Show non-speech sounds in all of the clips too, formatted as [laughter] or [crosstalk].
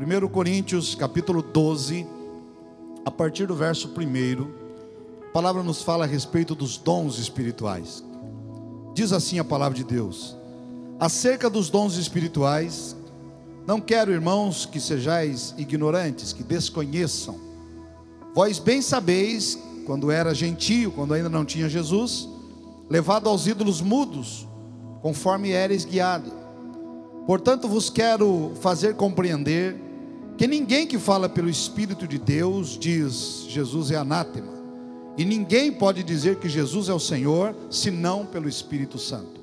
1 Coríntios capítulo 12, a partir do verso 1, a palavra nos fala a respeito dos dons espirituais. Diz assim a palavra de Deus: Acerca dos dons espirituais, não quero, irmãos, que sejais ignorantes, que desconheçam. Vós bem sabeis, quando era gentio, quando ainda não tinha Jesus, levado aos ídolos mudos, conforme eres guiado. Portanto, vos quero fazer compreender que ninguém que fala pelo Espírito de Deus diz Jesus é anátema, e ninguém pode dizer que Jesus é o Senhor senão pelo Espírito Santo.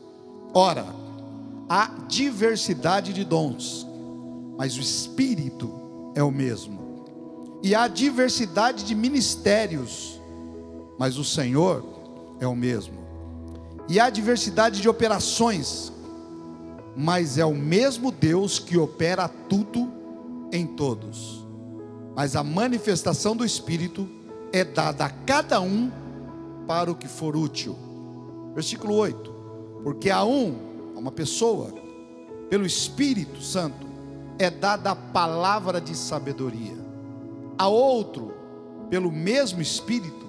Ora, há diversidade de dons, mas o Espírito é o mesmo. E há diversidade de ministérios, mas o Senhor é o mesmo. E há diversidade de operações, mas é o mesmo Deus que opera tudo em todos. Mas a manifestação do Espírito é dada a cada um para o que for útil. Versículo 8: Porque a um, a uma pessoa, pelo Espírito Santo, é dada a palavra de sabedoria, a outro, pelo mesmo Espírito,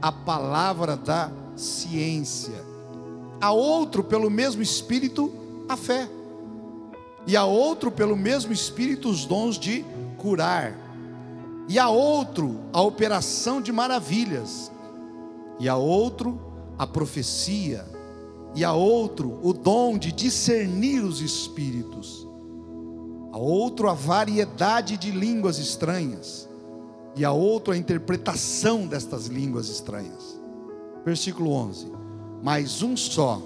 a palavra da ciência, a outro, pelo mesmo Espírito, a fé. E a outro, pelo mesmo Espírito, os dons de curar. E a outro, a operação de maravilhas. E a outro, a profecia. E a outro, o dom de discernir os espíritos. A outro, a variedade de línguas estranhas. E a outro, a interpretação destas línguas estranhas. Versículo 11: Mas um só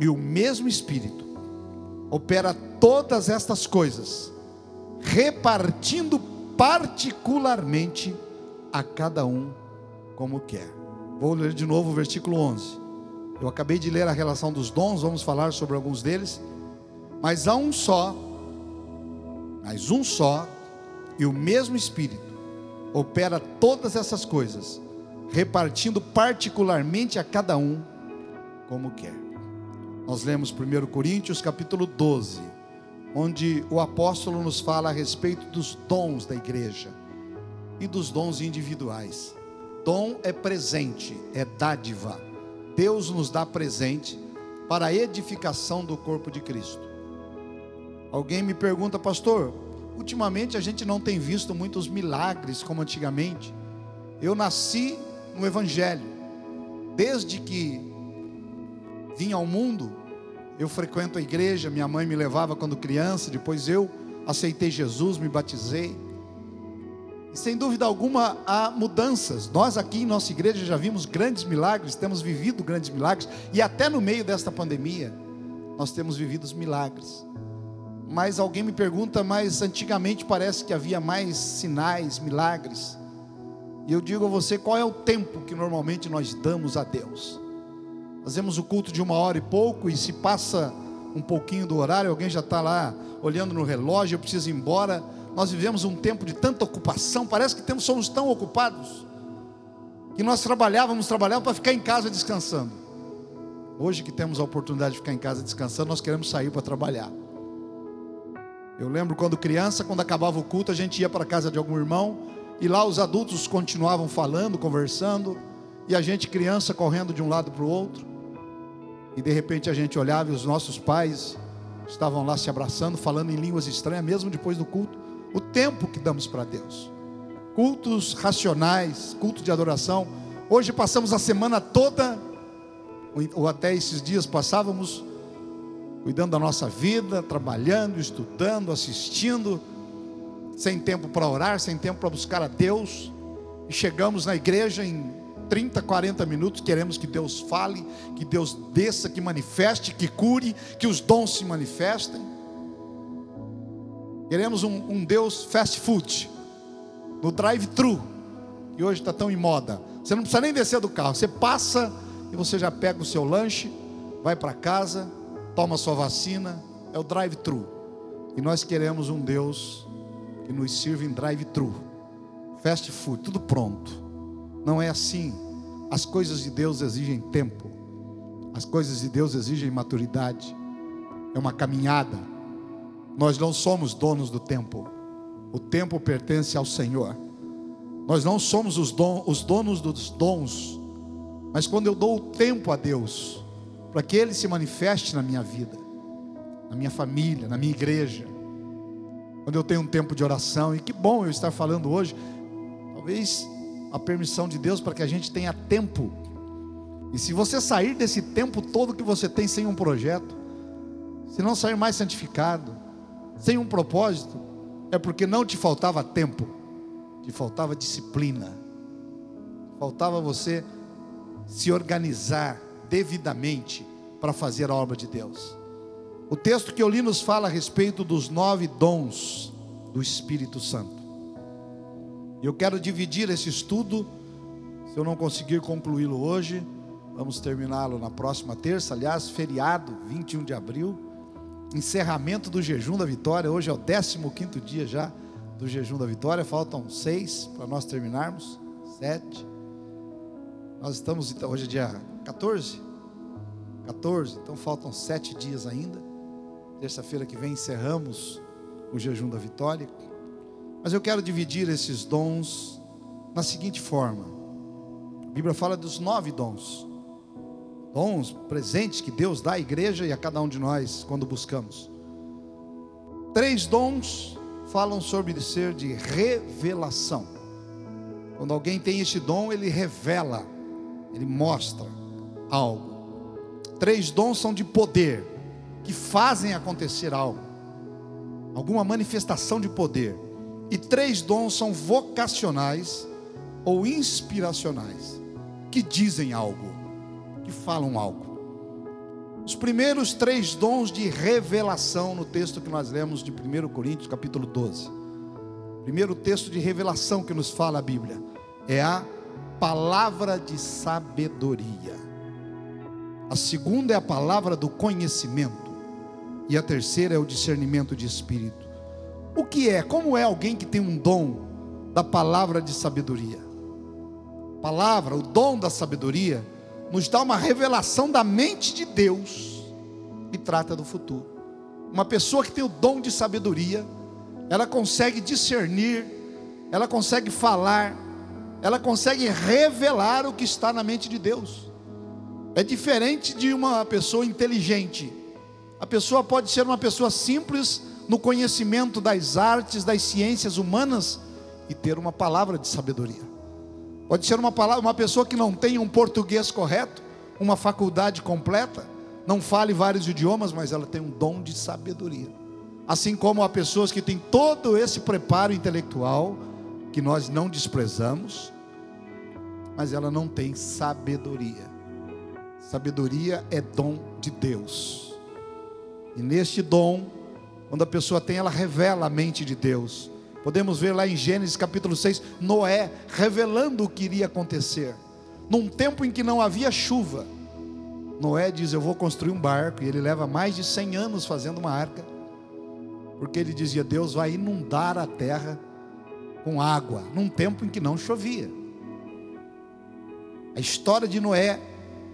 e o mesmo Espírito opera todas estas coisas, repartindo particularmente a cada um como quer. Vou ler de novo o versículo 11. Eu acabei de ler a relação dos dons, vamos falar sobre alguns deles. Mas há um só, mas um só, e o mesmo Espírito opera todas essas coisas, repartindo particularmente a cada um como quer. Nós lemos 1 Coríntios capítulo 12, onde o apóstolo nos fala a respeito dos dons da igreja e dos dons individuais. Dom é presente, é dádiva. Deus nos dá presente para a edificação do corpo de Cristo. Alguém me pergunta, pastor, ultimamente a gente não tem visto muitos milagres como antigamente. Eu nasci no Evangelho, desde que vim ao mundo, eu frequento a igreja, minha mãe me levava quando criança, depois eu aceitei Jesus, me batizei. E sem dúvida alguma há mudanças. Nós aqui em nossa igreja já vimos grandes milagres, temos vivido grandes milagres, e até no meio desta pandemia, nós temos vivido os milagres. Mas alguém me pergunta, mas antigamente parece que havia mais sinais, milagres. E eu digo a você, qual é o tempo que normalmente nós damos a Deus? Fazemos o culto de uma hora e pouco, e se passa um pouquinho do horário, alguém já está lá olhando no relógio, eu preciso ir embora. Nós vivemos um tempo de tanta ocupação, parece que temos, somos tão ocupados, que nós trabalhávamos, trabalhávamos para ficar em casa descansando. Hoje que temos a oportunidade de ficar em casa descansando, nós queremos sair para trabalhar. Eu lembro quando criança, quando acabava o culto, a gente ia para a casa de algum irmão, e lá os adultos continuavam falando, conversando, e a gente criança correndo de um lado para o outro. E de repente a gente olhava e os nossos pais estavam lá se abraçando, falando em línguas estranhas, mesmo depois do culto. O tempo que damos para Deus. Cultos racionais, culto de adoração. Hoje passamos a semana toda, ou até esses dias passávamos, cuidando da nossa vida, trabalhando, estudando, assistindo, sem tempo para orar, sem tempo para buscar a Deus. E chegamos na igreja em 30, 40 minutos, queremos que Deus fale, que Deus desça, que manifeste, que cure, que os dons se manifestem. Queremos um, um Deus fast food, no drive-thru, que hoje está tão em moda. Você não precisa nem descer do carro, você passa e você já pega o seu lanche, vai para casa, toma sua vacina, é o drive-thru. E nós queremos um Deus que nos sirva em drive-thru, fast food, tudo pronto. Não é assim. As coisas de Deus exigem tempo. As coisas de Deus exigem maturidade. É uma caminhada. Nós não somos donos do tempo. O tempo pertence ao Senhor. Nós não somos os, don, os donos dos dons, mas quando eu dou o tempo a Deus, para que Ele se manifeste na minha vida, na minha família, na minha igreja, quando eu tenho um tempo de oração, e que bom eu estar falando hoje, talvez a permissão de Deus para que a gente tenha tempo. E se você sair desse tempo todo que você tem sem um projeto, se não sair mais santificado, sem um propósito, é porque não te faltava tempo, te faltava disciplina, faltava você se organizar devidamente para fazer a obra de Deus. O texto que eu li nos fala a respeito dos nove dons do Espírito Santo. Eu quero dividir esse estudo. Se eu não conseguir concluí-lo hoje, vamos terminá-lo na próxima terça. Aliás, feriado, 21 de abril, encerramento do jejum da vitória. Hoje é o 15 dia já do jejum da vitória. Faltam seis para nós terminarmos. Sete. Nós estamos, então, hoje é dia 14? 14, então faltam sete dias ainda. Terça-feira que vem encerramos o jejum da vitória. Mas eu quero dividir esses dons na seguinte forma: a Bíblia fala dos nove dons, dons presentes que Deus dá à igreja e a cada um de nós quando buscamos. Três dons falam sobre ser de revelação. Quando alguém tem este dom, ele revela, ele mostra algo. Três dons são de poder, que fazem acontecer algo, alguma manifestação de poder. E três dons são vocacionais ou inspiracionais, que dizem algo, que falam algo. Os primeiros três dons de revelação no texto que nós lemos de 1 Coríntios, capítulo 12. Primeiro texto de revelação que nos fala a Bíblia é a palavra de sabedoria. A segunda é a palavra do conhecimento. E a terceira é o discernimento de espírito. O que é? Como é alguém que tem um dom da palavra de sabedoria? Palavra, o dom da sabedoria, nos dá uma revelação da mente de Deus e trata do futuro. Uma pessoa que tem o dom de sabedoria, ela consegue discernir, ela consegue falar, ela consegue revelar o que está na mente de Deus. É diferente de uma pessoa inteligente. A pessoa pode ser uma pessoa simples, no conhecimento das artes, das ciências humanas e ter uma palavra de sabedoria. Pode ser uma palavra, uma pessoa que não tem um português correto, uma faculdade completa, não fale vários idiomas, mas ela tem um dom de sabedoria. Assim como há pessoas que têm todo esse preparo intelectual que nós não desprezamos, mas ela não tem sabedoria. Sabedoria é dom de Deus. E neste dom quando a pessoa tem, ela revela a mente de Deus. Podemos ver lá em Gênesis capítulo 6, Noé revelando o que iria acontecer. Num tempo em que não havia chuva, Noé diz: Eu vou construir um barco. E ele leva mais de 100 anos fazendo uma arca, porque ele dizia: Deus vai inundar a terra com água, num tempo em que não chovia. A história de Noé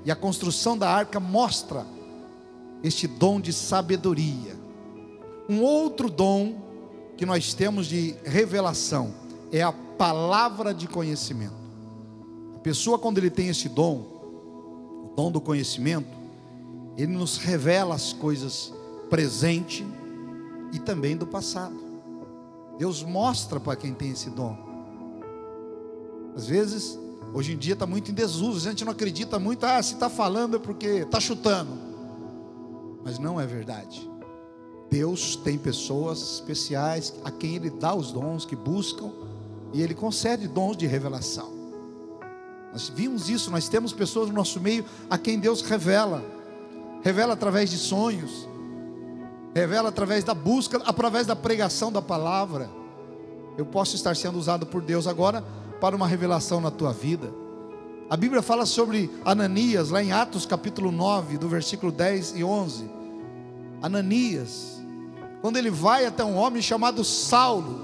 e a construção da arca mostra este dom de sabedoria. Um outro dom que nós temos de revelação é a palavra de conhecimento. A pessoa, quando ele tem esse dom, o dom do conhecimento, ele nos revela as coisas presente e também do passado. Deus mostra para quem tem esse dom. Às vezes, hoje em dia está muito em desuso, a gente não acredita muito, ah, se está falando é porque está chutando. Mas não é verdade. Deus tem pessoas especiais a quem Ele dá os dons que buscam e Ele concede dons de revelação. Nós vimos isso, nós temos pessoas no nosso meio a quem Deus revela, revela através de sonhos, revela através da busca, através da pregação da palavra. Eu posso estar sendo usado por Deus agora para uma revelação na tua vida. A Bíblia fala sobre Ananias, lá em Atos capítulo 9, do versículo 10 e 11. Ananias, quando ele vai até um homem chamado Saulo.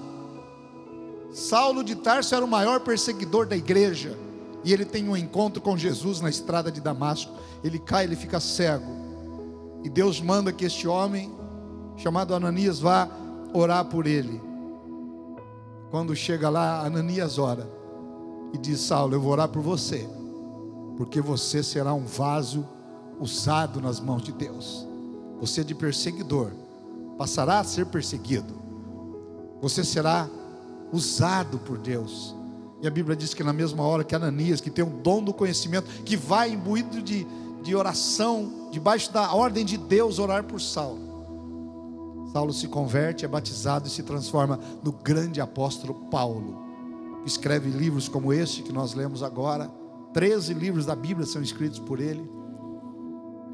Saulo de Tarso era o maior perseguidor da igreja. E ele tem um encontro com Jesus na estrada de Damasco. Ele cai, ele fica cego. E Deus manda que este homem, chamado Ananias, vá orar por ele. quando chega lá, Ananias ora e diz: Saulo, eu vou orar por você, porque você será um vaso usado nas mãos de Deus. Você de perseguidor passará a ser perseguido. Você será usado por Deus. E a Bíblia diz que na mesma hora que Ananias, que tem o dom do conhecimento, que vai imbuído de, de oração, debaixo da ordem de Deus, orar por Saulo. Saulo se converte, é batizado e se transforma no grande apóstolo Paulo. Escreve livros como este que nós lemos agora. Treze livros da Bíblia são escritos por ele.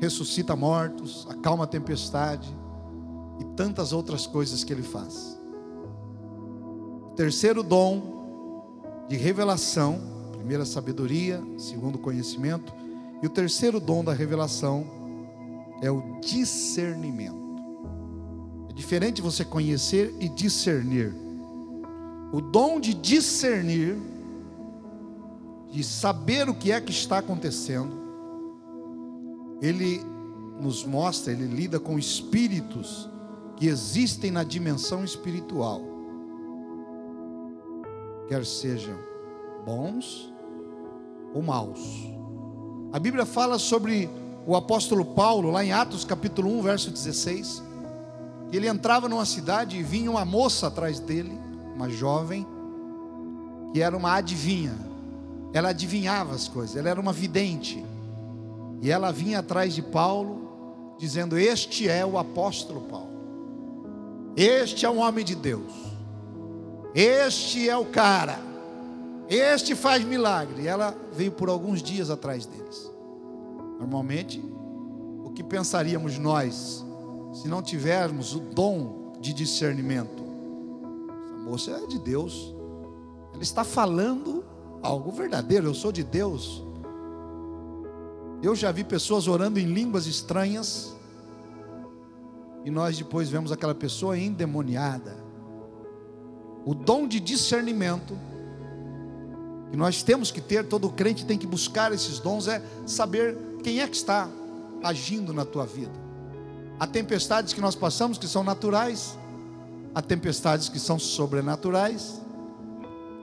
Ressuscita mortos, acalma a tempestade e tantas outras coisas que ele faz. Terceiro dom de revelação, primeira sabedoria, segundo conhecimento, e o terceiro dom da revelação é o discernimento. É diferente você conhecer e discernir. O dom de discernir, de saber o que é que está acontecendo, ele nos mostra, ele lida com espíritos existem na dimensão espiritual quer sejam bons ou maus. A Bíblia fala sobre o apóstolo Paulo, lá em Atos capítulo 1, verso 16, que ele entrava numa cidade e vinha uma moça atrás dele, uma jovem, que era uma adivinha. Ela adivinhava as coisas, ela era uma vidente. E ela vinha atrás de Paulo, dizendo: Este é o apóstolo Paulo, este é um homem de Deus. Este é o cara. Este faz milagre. Ela veio por alguns dias atrás deles. Normalmente, o que pensaríamos nós, se não tivermos o dom de discernimento? Essa moça é de Deus. Ela está falando algo verdadeiro. Eu sou de Deus. Eu já vi pessoas orando em línguas estranhas. E nós depois vemos aquela pessoa endemoniada o dom de discernimento, que nós temos que ter, todo crente tem que buscar esses dons, é saber quem é que está agindo na tua vida. Há tempestades que nós passamos que são naturais, há tempestades que são sobrenaturais,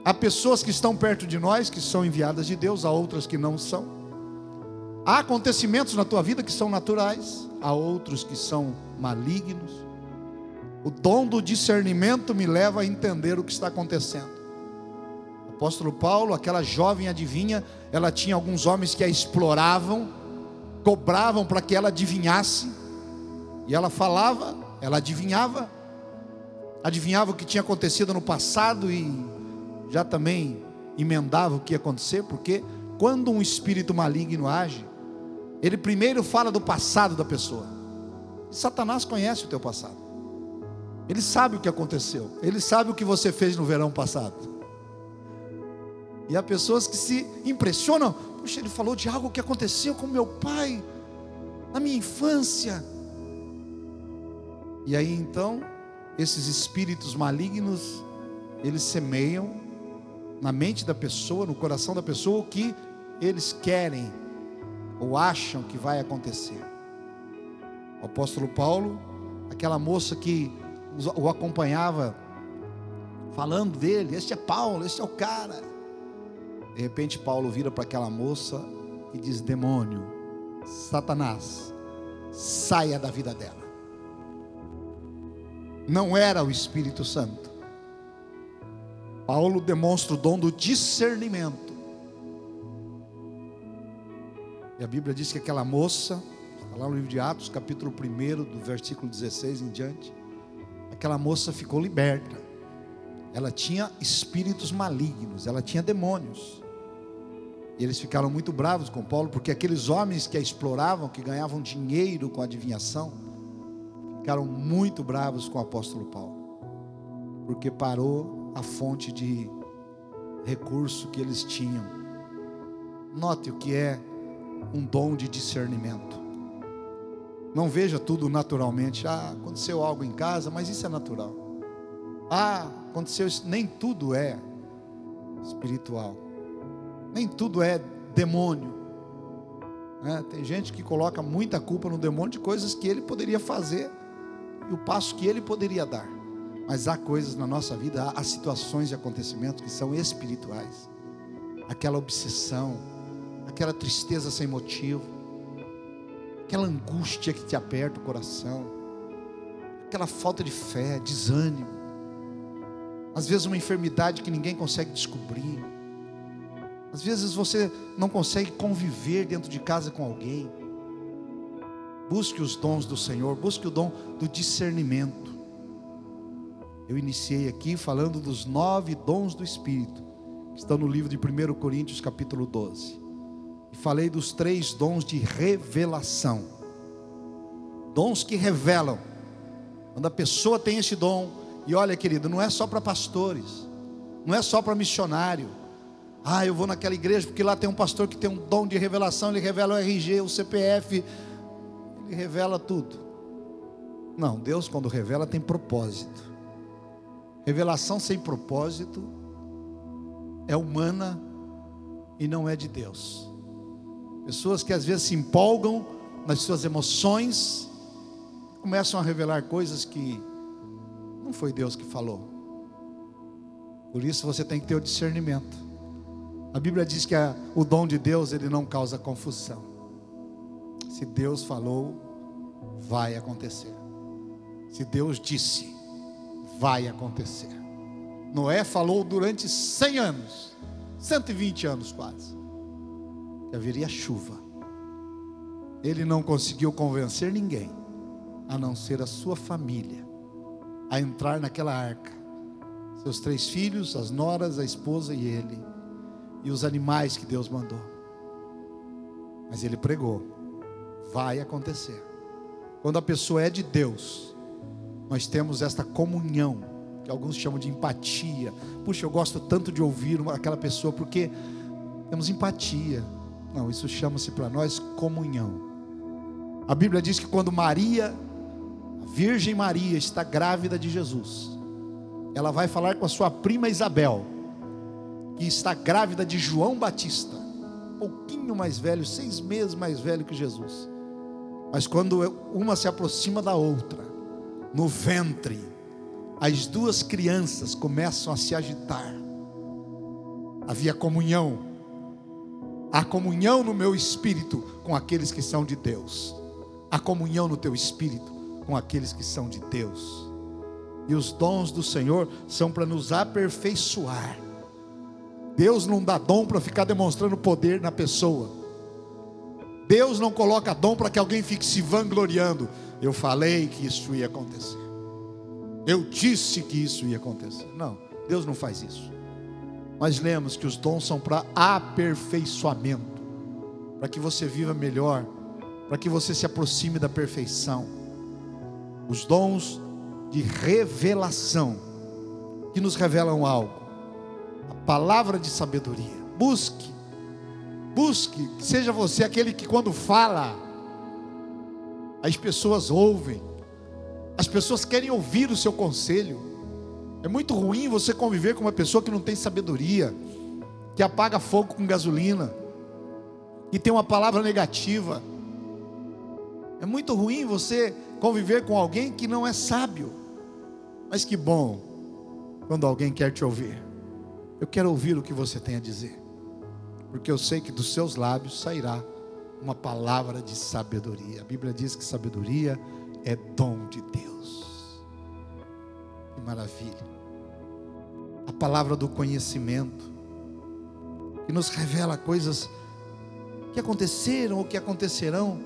há pessoas que estão perto de nós que são enviadas de Deus, há outras que não são. Há acontecimentos na tua vida que são naturais, há outros que são malignos. O dom do discernimento me leva a entender o que está acontecendo. O apóstolo Paulo, aquela jovem adivinha, ela tinha alguns homens que a exploravam, cobravam para que ela adivinhasse, e ela falava, ela adivinhava, adivinhava o que tinha acontecido no passado e já também emendava o que ia acontecer, porque quando um espírito maligno age, ele primeiro fala do passado da pessoa. Satanás conhece o teu passado. Ele sabe o que aconteceu. Ele sabe o que você fez no verão passado. E há pessoas que se impressionam. Puxa, ele falou de algo que aconteceu com meu pai na minha infância. E aí então, esses espíritos malignos, eles semeiam na mente da pessoa, no coração da pessoa, o que eles querem ou acham que vai acontecer. O apóstolo Paulo, aquela moça que o acompanhava, falando dele: Este é Paulo, este é o cara. De repente, Paulo vira para aquela moça e diz: Demônio, Satanás, saia da vida dela. Não era o Espírito Santo. Paulo demonstra o dom do discernimento. E a Bíblia diz que aquela moça, está lá no livro de Atos, capítulo 1, do versículo 16 em diante, aquela moça ficou liberta. Ela tinha espíritos malignos, ela tinha demônios. E eles ficaram muito bravos com Paulo, porque aqueles homens que a exploravam, que ganhavam dinheiro com a adivinhação, ficaram muito bravos com o apóstolo Paulo, porque parou a fonte de recurso que eles tinham. Note o que é um dom de discernimento. Não veja tudo naturalmente. Ah, aconteceu algo em casa, mas isso é natural. Ah, aconteceu isso. Nem tudo é espiritual. Nem tudo é demônio. É, tem gente que coloca muita culpa no demônio de coisas que ele poderia fazer e o passo que ele poderia dar. Mas há coisas na nossa vida, há situações e acontecimentos que são espirituais. Aquela obsessão, aquela tristeza sem motivo, aquela angústia que te aperta o coração, aquela falta de fé, desânimo, às vezes uma enfermidade que ninguém consegue descobrir, às vezes você não consegue conviver dentro de casa com alguém. Busque os dons do Senhor, busque o dom do discernimento. Eu iniciei aqui falando dos nove dons do Espírito, que estão no livro de 1 Coríntios, capítulo 12. E falei dos três dons de revelação. Dons que revelam. Quando a pessoa tem esse dom, e olha, querido, não é só para pastores, não é só para missionário. Ah, eu vou naquela igreja porque lá tem um pastor que tem um dom de revelação, ele revela o RG, o CPF, ele revela tudo. Não, Deus quando revela tem propósito. Revelação sem propósito é humana e não é de Deus. Pessoas que às vezes se empolgam nas suas emoções, começam a revelar coisas que não foi Deus que falou. Por isso você tem que ter o discernimento. A Bíblia diz que a, o dom de Deus ele não causa confusão. Se Deus falou, vai acontecer. Se Deus disse, vai acontecer. Noé falou durante 100 anos, 120 anos quase haveria chuva. Ele não conseguiu convencer ninguém, a não ser a sua família, a entrar naquela arca. Seus três filhos, as noras, a esposa e ele, e os animais que Deus mandou. Mas ele pregou: vai acontecer. Quando a pessoa é de Deus, nós temos esta comunhão, que alguns chamam de empatia. Puxa, eu gosto tanto de ouvir aquela pessoa, porque temos empatia não, isso chama-se para nós comunhão. A Bíblia diz que quando Maria, a Virgem Maria, está grávida de Jesus, ela vai falar com a sua prima Isabel, que está grávida de João Batista, um pouquinho mais velho, seis meses mais velho que Jesus. Mas quando uma se aproxima da outra, no ventre, as duas crianças começam a se agitar. Havia comunhão a comunhão no meu espírito com aqueles que são de Deus. A comunhão no teu espírito com aqueles que são de Deus. E os dons do Senhor são para nos aperfeiçoar. Deus não dá dom para ficar demonstrando poder na pessoa. Deus não coloca dom para que alguém fique se vangloriando. Eu falei que isso ia acontecer. Eu disse que isso ia acontecer. Não, Deus não faz isso. Nós lemos que os dons são para aperfeiçoamento, para que você viva melhor, para que você se aproxime da perfeição. Os dons de revelação, que nos revelam algo, a palavra de sabedoria. Busque, busque, que seja você aquele que quando fala, as pessoas ouvem, as pessoas querem ouvir o seu conselho. É muito ruim você conviver com uma pessoa que não tem sabedoria, que apaga fogo com gasolina, que tem uma palavra negativa. É muito ruim você conviver com alguém que não é sábio. Mas que bom quando alguém quer te ouvir. Eu quero ouvir o que você tem a dizer, porque eu sei que dos seus lábios sairá uma palavra de sabedoria. A Bíblia diz que sabedoria é dom de Deus. Que maravilha. A palavra do conhecimento, que nos revela coisas que aconteceram ou que acontecerão,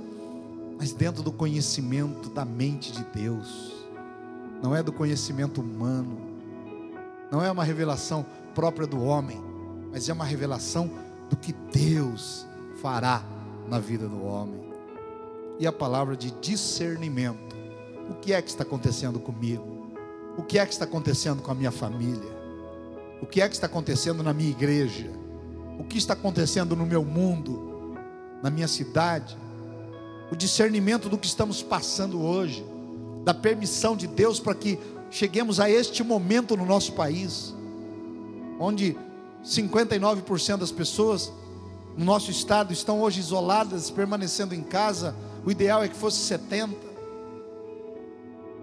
mas dentro do conhecimento da mente de Deus, não é do conhecimento humano, não é uma revelação própria do homem, mas é uma revelação do que Deus fará na vida do homem. E a palavra de discernimento. O que é que está acontecendo comigo? O que é que está acontecendo com a minha família? O que é que está acontecendo na minha igreja? O que está acontecendo no meu mundo? Na minha cidade? O discernimento do que estamos passando hoje, da permissão de Deus para que cheguemos a este momento no nosso país, onde 59% das pessoas no nosso estado estão hoje isoladas, permanecendo em casa. O ideal é que fosse 70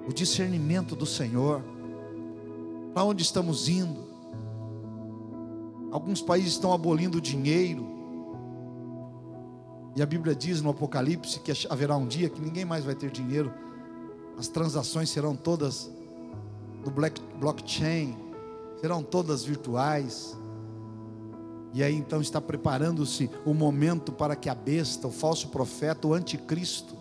o discernimento do Senhor. Para onde estamos indo? Alguns países estão abolindo o dinheiro. E a Bíblia diz no Apocalipse que haverá um dia que ninguém mais vai ter dinheiro. As transações serão todas no blockchain, serão todas virtuais. E aí então está preparando-se o momento para que a besta, o falso profeta, o anticristo,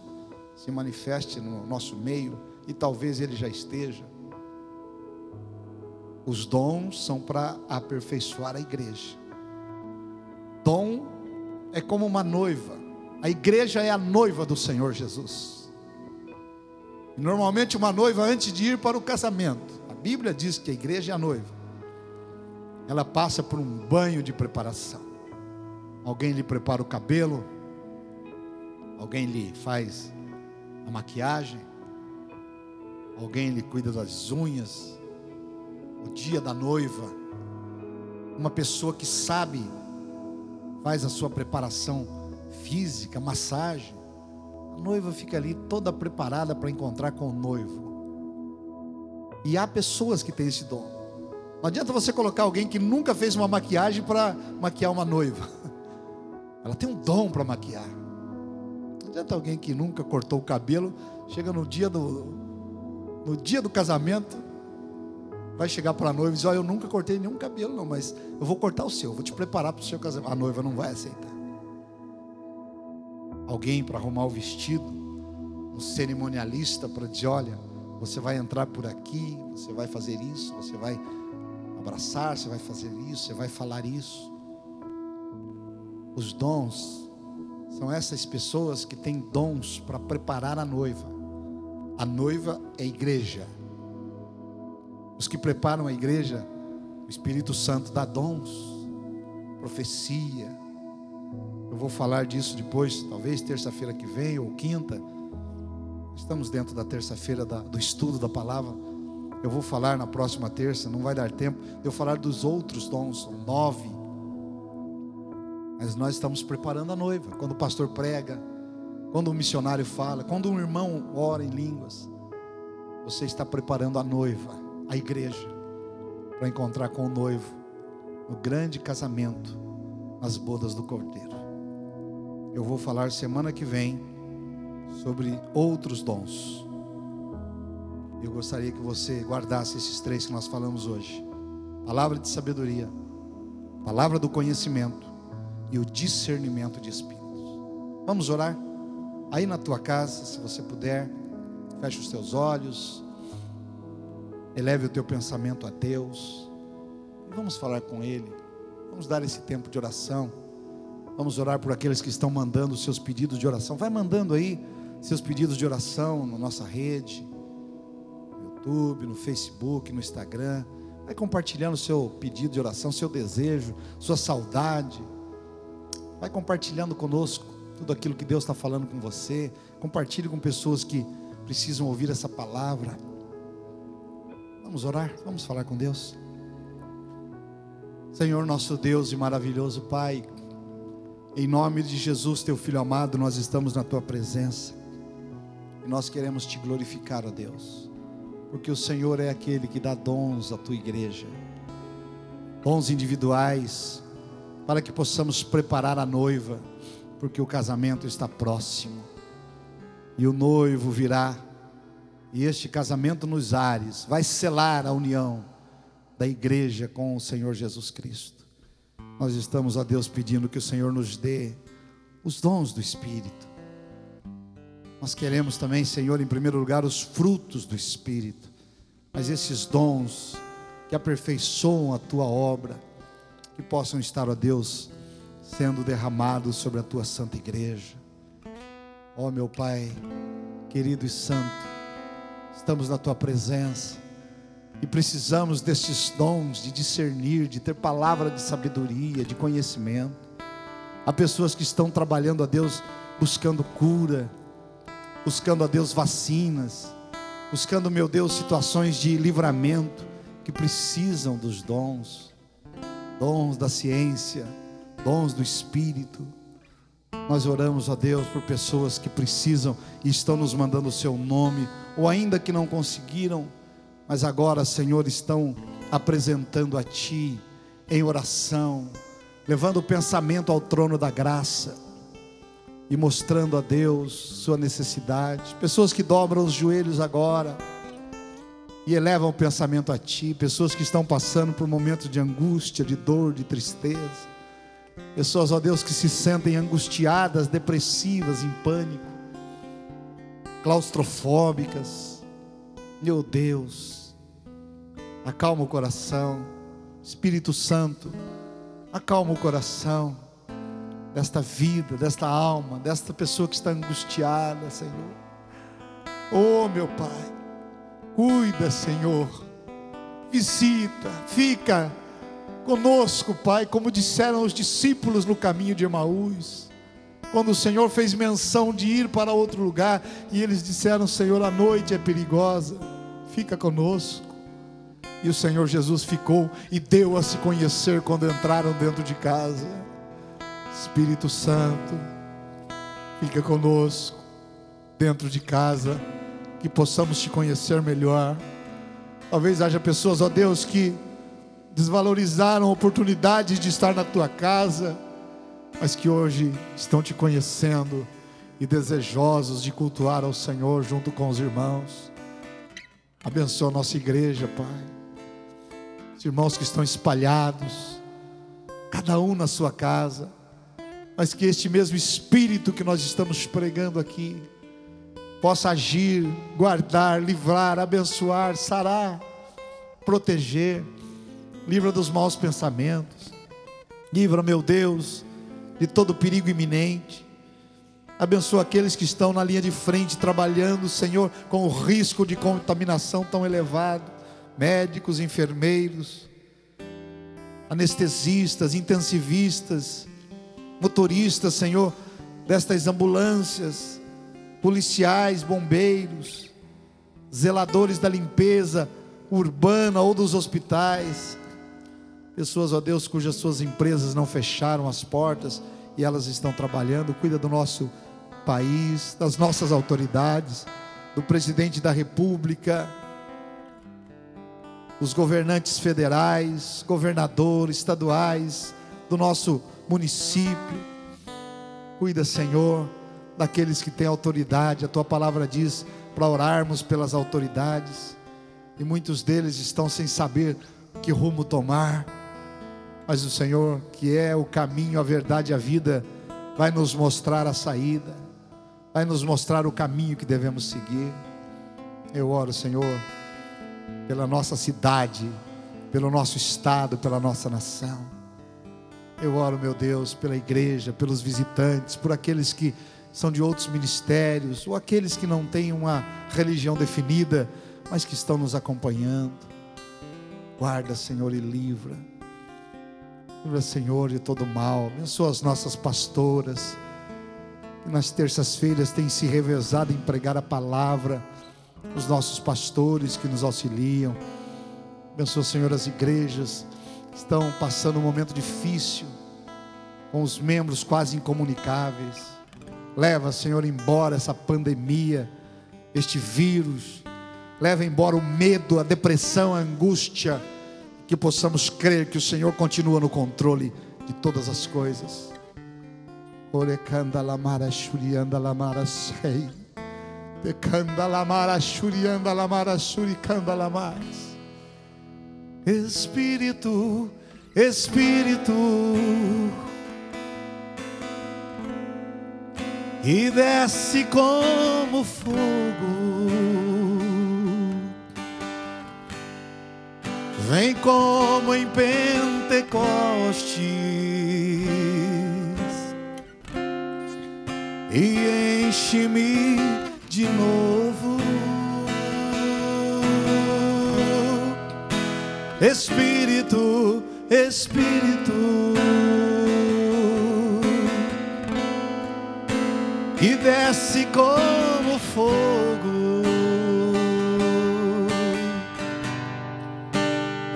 se manifeste no nosso meio, e talvez ele já esteja. Os dons são para aperfeiçoar a igreja. Dom é como uma noiva. A igreja é a noiva do Senhor Jesus. Normalmente uma noiva antes de ir para o casamento, a Bíblia diz que a igreja é a noiva. Ela passa por um banho de preparação. Alguém lhe prepara o cabelo, alguém lhe faz a maquiagem, alguém lhe cuida das unhas, o dia da noiva, uma pessoa que sabe, faz a sua preparação física, massagem. A noiva fica ali toda preparada para encontrar com o noivo. E há pessoas que têm esse dom. Não adianta você colocar alguém que nunca fez uma maquiagem para maquiar uma noiva. [laughs] Ela tem um dom para maquiar. Não adianta alguém que nunca cortou o cabelo, chega no dia do no dia do casamento, vai chegar para a noiva e dizer: oh, Eu nunca cortei nenhum cabelo, não, mas eu vou cortar o seu, vou te preparar para o seu casamento. A noiva não vai aceitar. Alguém para arrumar o vestido, um cerimonialista para dizer: Olha, você vai entrar por aqui, você vai fazer isso, você vai abraçar, você vai fazer isso, você vai falar isso. Os dons são essas pessoas que têm dons para preparar a noiva. A noiva é igreja. Os que preparam a igreja, o Espírito Santo dá dons, profecia. Eu vou falar disso depois, talvez terça-feira que vem ou quinta. Estamos dentro da terça-feira do estudo da palavra. Eu vou falar na próxima terça, não vai dar tempo de eu falar dos outros dons, nove. Mas nós estamos preparando a noiva. Quando o pastor prega, quando o missionário fala, quando um irmão ora em línguas, você está preparando a noiva a igreja para encontrar com o noivo no grande casamento, nas bodas do Cordeiro. Eu vou falar semana que vem sobre outros dons. Eu gostaria que você guardasse esses três que nós falamos hoje: palavra de sabedoria, palavra do conhecimento e o discernimento de espíritos. Vamos orar? Aí na tua casa, se você puder, feche os teus olhos. Eleve o teu pensamento a Deus. E vamos falar com Ele. Vamos dar esse tempo de oração. Vamos orar por aqueles que estão mandando seus pedidos de oração. Vai mandando aí seus pedidos de oração na nossa rede, no YouTube, no Facebook, no Instagram. Vai compartilhando seu pedido de oração, seu desejo, sua saudade. Vai compartilhando conosco tudo aquilo que Deus está falando com você. Compartilhe com pessoas que precisam ouvir essa palavra. Vamos orar, vamos falar com Deus. Senhor, nosso Deus e maravilhoso Pai, em nome de Jesus, teu filho amado, nós estamos na tua presença. E nós queremos te glorificar, ó Deus, porque o Senhor é aquele que dá dons à tua igreja, dons individuais, para que possamos preparar a noiva, porque o casamento está próximo. E o noivo virá e este casamento nos ares vai selar a união da igreja com o Senhor Jesus Cristo. Nós estamos a Deus pedindo que o Senhor nos dê os dons do Espírito. Nós queremos também, Senhor, em primeiro lugar, os frutos do Espírito, mas esses dons que aperfeiçoam a tua obra, que possam estar, ó Deus, sendo derramados sobre a tua santa igreja. Ó meu Pai, querido e santo, estamos na tua presença e precisamos destes dons de discernir, de ter palavra de sabedoria, de conhecimento. Há pessoas que estão trabalhando a Deus buscando cura, buscando a Deus vacinas, buscando, meu Deus, situações de livramento que precisam dos dons, dons da ciência, dons do Espírito. Nós oramos a Deus por pessoas que precisam e estão nos mandando o seu nome ou ainda que não conseguiram, mas agora, Senhor, estão apresentando a Ti em oração, levando o pensamento ao trono da graça e mostrando a Deus sua necessidade. Pessoas que dobram os joelhos agora e elevam o pensamento a Ti, pessoas que estão passando por momentos de angústia, de dor, de tristeza. Pessoas, ó Deus, que se sentem angustiadas, depressivas, em pânico, claustrofóbicas. Meu Deus, acalma o coração, Espírito Santo, acalma o coração desta vida, desta alma, desta pessoa que está angustiada, Senhor. Oh, meu Pai, cuida, Senhor, visita, fica conosco, Pai, como disseram os discípulos no caminho de Emaús. Quando o Senhor fez menção de ir para outro lugar e eles disseram: Senhor, a noite é perigosa, fica conosco. E o Senhor Jesus ficou e deu a se conhecer quando entraram dentro de casa. Espírito Santo, fica conosco dentro de casa, que possamos te conhecer melhor. Talvez haja pessoas, ó Deus, que desvalorizaram oportunidades de estar na tua casa, mas que hoje estão te conhecendo e desejosos de cultuar ao Senhor junto com os irmãos. Abençoa a nossa igreja, Pai. Os irmãos que estão espalhados, cada um na sua casa, mas que este mesmo espírito que nós estamos pregando aqui possa agir, guardar, livrar, abençoar, sarar, proteger livra dos maus pensamentos, livra, meu Deus, de todo perigo iminente. Abençoa aqueles que estão na linha de frente trabalhando, Senhor, com o risco de contaminação tão elevado, médicos, enfermeiros, anestesistas, intensivistas, motoristas, Senhor, destas ambulâncias, policiais, bombeiros, zeladores da limpeza urbana ou dos hospitais, Pessoas, ó Deus, cujas suas empresas não fecharam as portas e elas estão trabalhando. Cuida do nosso país, das nossas autoridades, do presidente da República, dos governantes federais, governadores, estaduais, do nosso município. Cuida, Senhor, daqueles que têm autoridade. A tua palavra diz para orarmos pelas autoridades, e muitos deles estão sem saber que rumo tomar mas o Senhor, que é o caminho, a verdade e a vida, vai nos mostrar a saída, vai nos mostrar o caminho que devemos seguir. Eu oro, Senhor, pela nossa cidade, pelo nosso estado, pela nossa nação. Eu oro, meu Deus, pela igreja, pelos visitantes, por aqueles que são de outros ministérios, ou aqueles que não têm uma religião definida, mas que estão nos acompanhando. Guarda, Senhor, e livra. Livra, Senhor, de todo mal. Abençoa as nossas pastoras, que nas terças-feiras têm se revezado em pregar a palavra. Os nossos pastores que nos auxiliam. Abençoa, Senhor, as igrejas que estão passando um momento difícil, com os membros quase incomunicáveis. Leva, Senhor, embora essa pandemia, este vírus. Leva embora o medo, a depressão, a angústia que possamos crer que o Senhor continua no controle de todas as coisas. Orecanda lamara lamara sei. Lamara lamara lamares. Espírito, Espírito. E desce como fogo Vem como em Pentecostes. E enche-me de novo, Espírito, Espírito, que desce como fogo.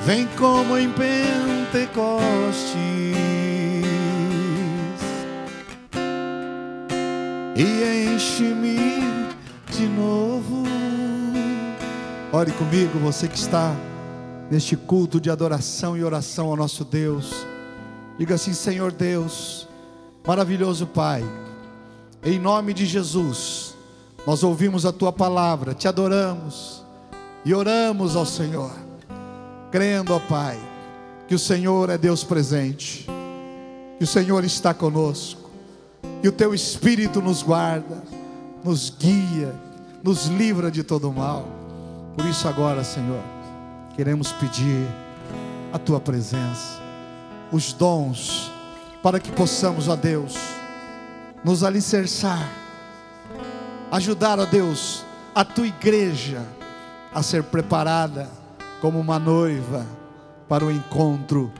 Vem como em Pentecostes e enche-me de novo. Ore comigo, você que está neste culto de adoração e oração ao nosso Deus. Diga assim: Senhor Deus, maravilhoso Pai, em nome de Jesus, nós ouvimos a tua palavra, te adoramos e oramos ao Senhor, crendo, ó Pai, que o Senhor é Deus presente, que o Senhor está conosco, que o teu Espírito nos guarda, nos guia, nos livra de todo mal. Por isso, agora, Senhor, queremos pedir a tua presença, os dons, para que possamos, ó Deus, nos alicerçar, ajudar, ó Deus, a tua igreja a ser preparada como uma noiva para o encontro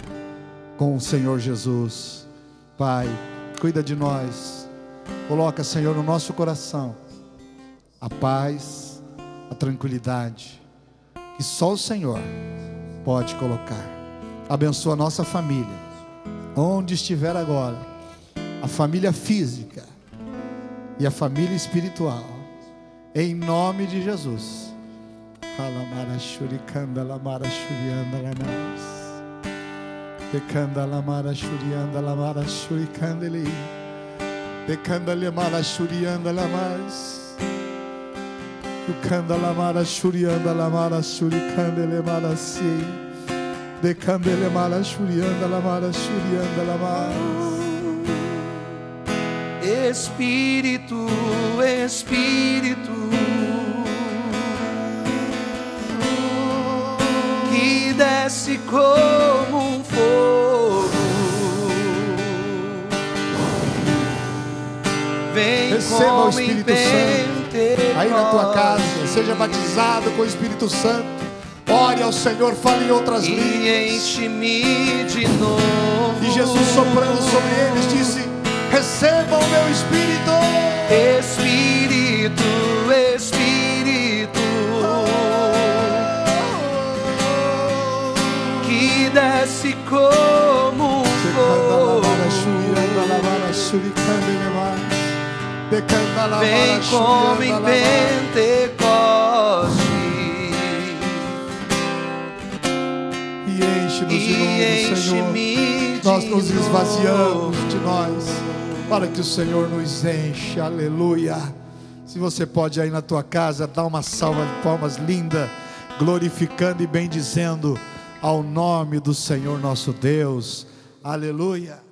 com o Senhor Jesus. Pai, cuida de nós, coloca, Senhor, no nosso coração a paz, a tranquilidade que só o Senhor pode colocar. Abençoa a nossa família, onde estiver agora, a família física e a família espiritual, em nome de Jesus. Kalamara shurikanda lamara shurianda lamaras. Pekanda lamara shurianda lamara shurikanda li. Pekanda lamara shurianda lamaras. Yukanda lamara shurianda lamara shurikanda lemara si. Dekanda lemara shurianda lamara shurianda lamaras. Espírito, Espírito, desce como um fogo, vem Receba o Espírito Santo. Aí na tua casa, seja batizado com o Espírito Santo. Ore ao Senhor, fale em outras e línguas. enche-me de novo. E Jesus soprando sobre eles disse: Recebam o meu Espírito. Espírito, Espírito, desce como um fogo, vem como em Pentecoste E enche-nos de novo, Senhor. Nós nos esvaziamos de nós, para que o Senhor nos enche, aleluia. Se você pode aí na tua casa dar uma salva de palmas linda, glorificando e bendizendo ao nome do Senhor nosso Deus, aleluia.